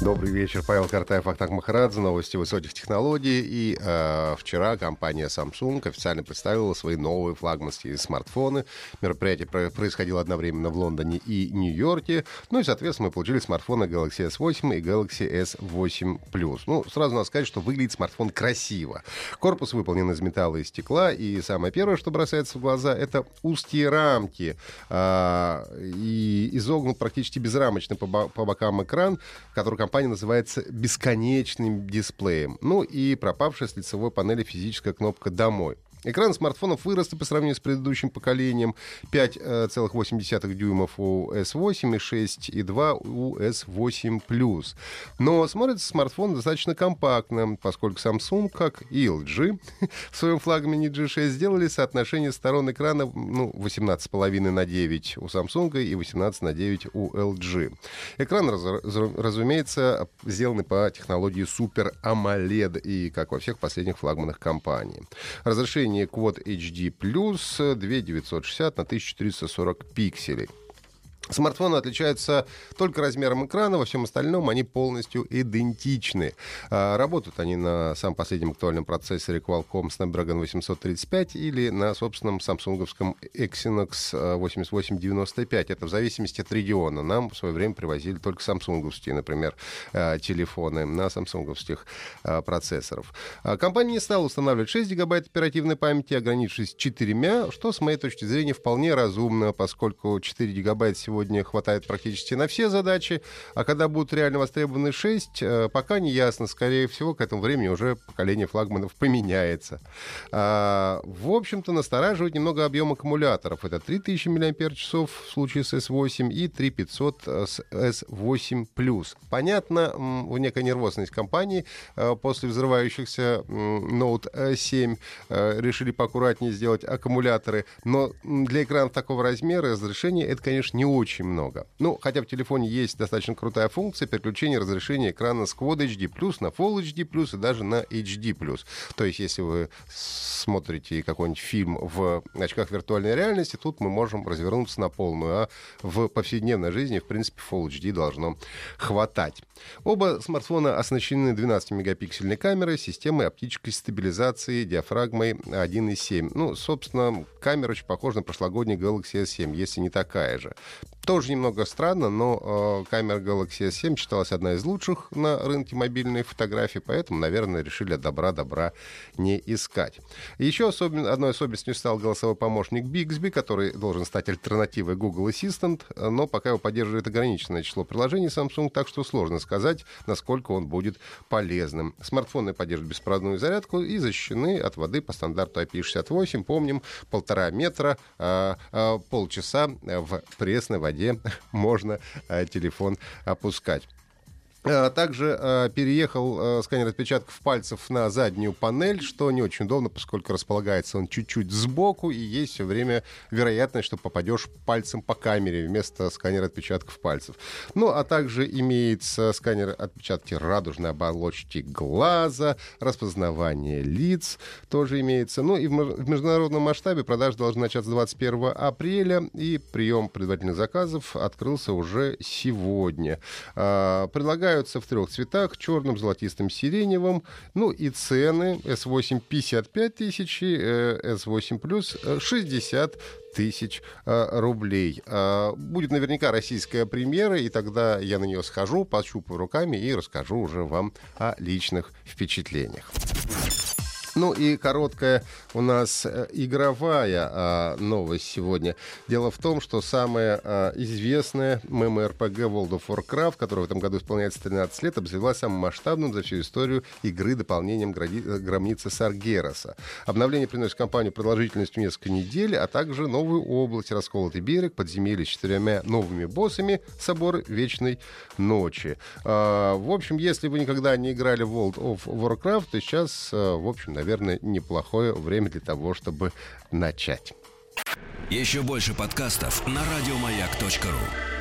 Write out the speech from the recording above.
Добрый вечер, Павел Картаев, Ахтак Махарадзе, новости высоких технологий. И э, вчера компания Samsung официально представила свои новые флагманские смартфоны. Мероприятие про- происходило одновременно в Лондоне и Нью-Йорке. Ну и, соответственно, мы получили смартфоны Galaxy S8 и Galaxy S8 Plus. Ну, сразу надо сказать, что выглядит смартфон красиво. Корпус выполнен из металла и стекла. И самое первое, что бросается в глаза, это узкие рамки. Э, и изогнут практически безрамочно по, по бокам экран, который компания называется бесконечным дисплеем. Ну и пропавшая с лицевой панели физическая кнопка «Домой». Экран смартфонов вырос по сравнению с предыдущим поколением. 5,8 дюймов у S8 и 6,2 у S8 Но смотрится смартфон достаточно компактно, поскольку Samsung, как и LG, в своем флагмане G6 сделали соотношение сторон экрана ну, 18,5 на 9 у Samsung и 18 на 9 у LG. Экран, раз- раз- разумеется, сделаны по технологии Super AMOLED и, как во всех последних флагманах компании. Разрешение Quad HD+, 2960 на 1440 пикселей. Смартфоны отличаются только размером экрана, во всем остальном они полностью идентичны. А, Работают они на самом последнем актуальном процессоре Qualcomm Snapdragon 835 или на собственном самсунговском Exynos а, 8895. Это в зависимости от региона. Нам в свое время привозили только самсунговские, например, а, телефоны на самсунговских а, процессоров. А, Компания не стала устанавливать 6 гигабайт оперативной памяти, ограничившись 4, что, с моей точки зрения, вполне разумно, поскольку 4 гигабайта сегодня хватает практически на все задачи, а когда будут реально востребованы 6, э, пока не ясно. Скорее всего, к этому времени уже поколение флагманов поменяется. А, В общем-то, настораживает немного объем аккумуляторов. Это 3000 мАч в случае с S8 и 3500 с S8+. Понятно, в некая нервозность компании э, после взрывающихся Note 7 э, решили поаккуратнее сделать аккумуляторы, но для экранов такого размера и разрешения это, конечно, не очень много. Ну, хотя в телефоне есть достаточно крутая функция переключения разрешения экрана с Quad HD+, на Full HD+, и даже на HD+. То есть, если вы смотрите какой-нибудь фильм в очках виртуальной реальности, тут мы можем развернуться на полную, а в повседневной жизни, в принципе, Full HD должно хватать. Оба смартфона оснащены 12-мегапиксельной камерой, системой оптической стабилизации, диафрагмой 1.7. Ну, собственно, камера очень похожа на прошлогодний Galaxy S7, если не такая же. Тоже немного странно, но э, камера Galaxy S7 считалась одна из лучших на рынке мобильной фотографии, поэтому, наверное, решили от добра-добра не искать. Еще особен... одной особенностью стал голосовой помощник Bixby, который должен стать альтернативой Google Assistant, но пока его поддерживает ограниченное число приложений Samsung, так что сложно сказать, насколько он будет полезным. Смартфоны поддерживают беспроводную зарядку и защищены от воды по стандарту IP68. Помним, полтора метра, а, а, полчаса в пресной воде можно а, телефон опускать. А, Также а, переехал а, сканер отпечатков пальцев на заднюю панель, что не очень удобно, поскольку располагается он чуть-чуть сбоку, и есть все время вероятность, что попадешь пальцем по камере вместо сканера отпечатков пальцев. Ну, а также имеется сканер отпечатки радужной оболочки глаза, распознавание лиц тоже имеется. Ну, и в международном масштабе продажи должны начаться 21 апреля, и прием предварительных заказов открылся уже сегодня. А, Предлагаются в трех цветах, черным, золотистым, сиреневым. Ну и цены S8 55 тысяч, и, э, S8 плюс э, 60 тысяч э, рублей. А, Будет наверняка российская премьера, и тогда я на нее схожу, пощупаю руками и расскажу уже вам о личных впечатлениях. Ну и короткая у нас э, игровая а, новость сегодня. Дело в том, что самая а, известная ММО-РПГ World of Warcraft, которая в этом году исполняется 13 лет, обзавелась самым масштабным за всю историю игры дополнением гради- э, гробницы Саргераса. Обновление приносит компанию продолжительностью несколько недель, а также новую область, расколотый берег, подземелье с четырьмя новыми боссами, собор Вечной Ночи. А, в общем, если вы никогда не играли в World of Warcraft, то сейчас, а, в общем, наверное, неплохое время для того, чтобы начать. Еще больше подкастов на радиомаяк.ру.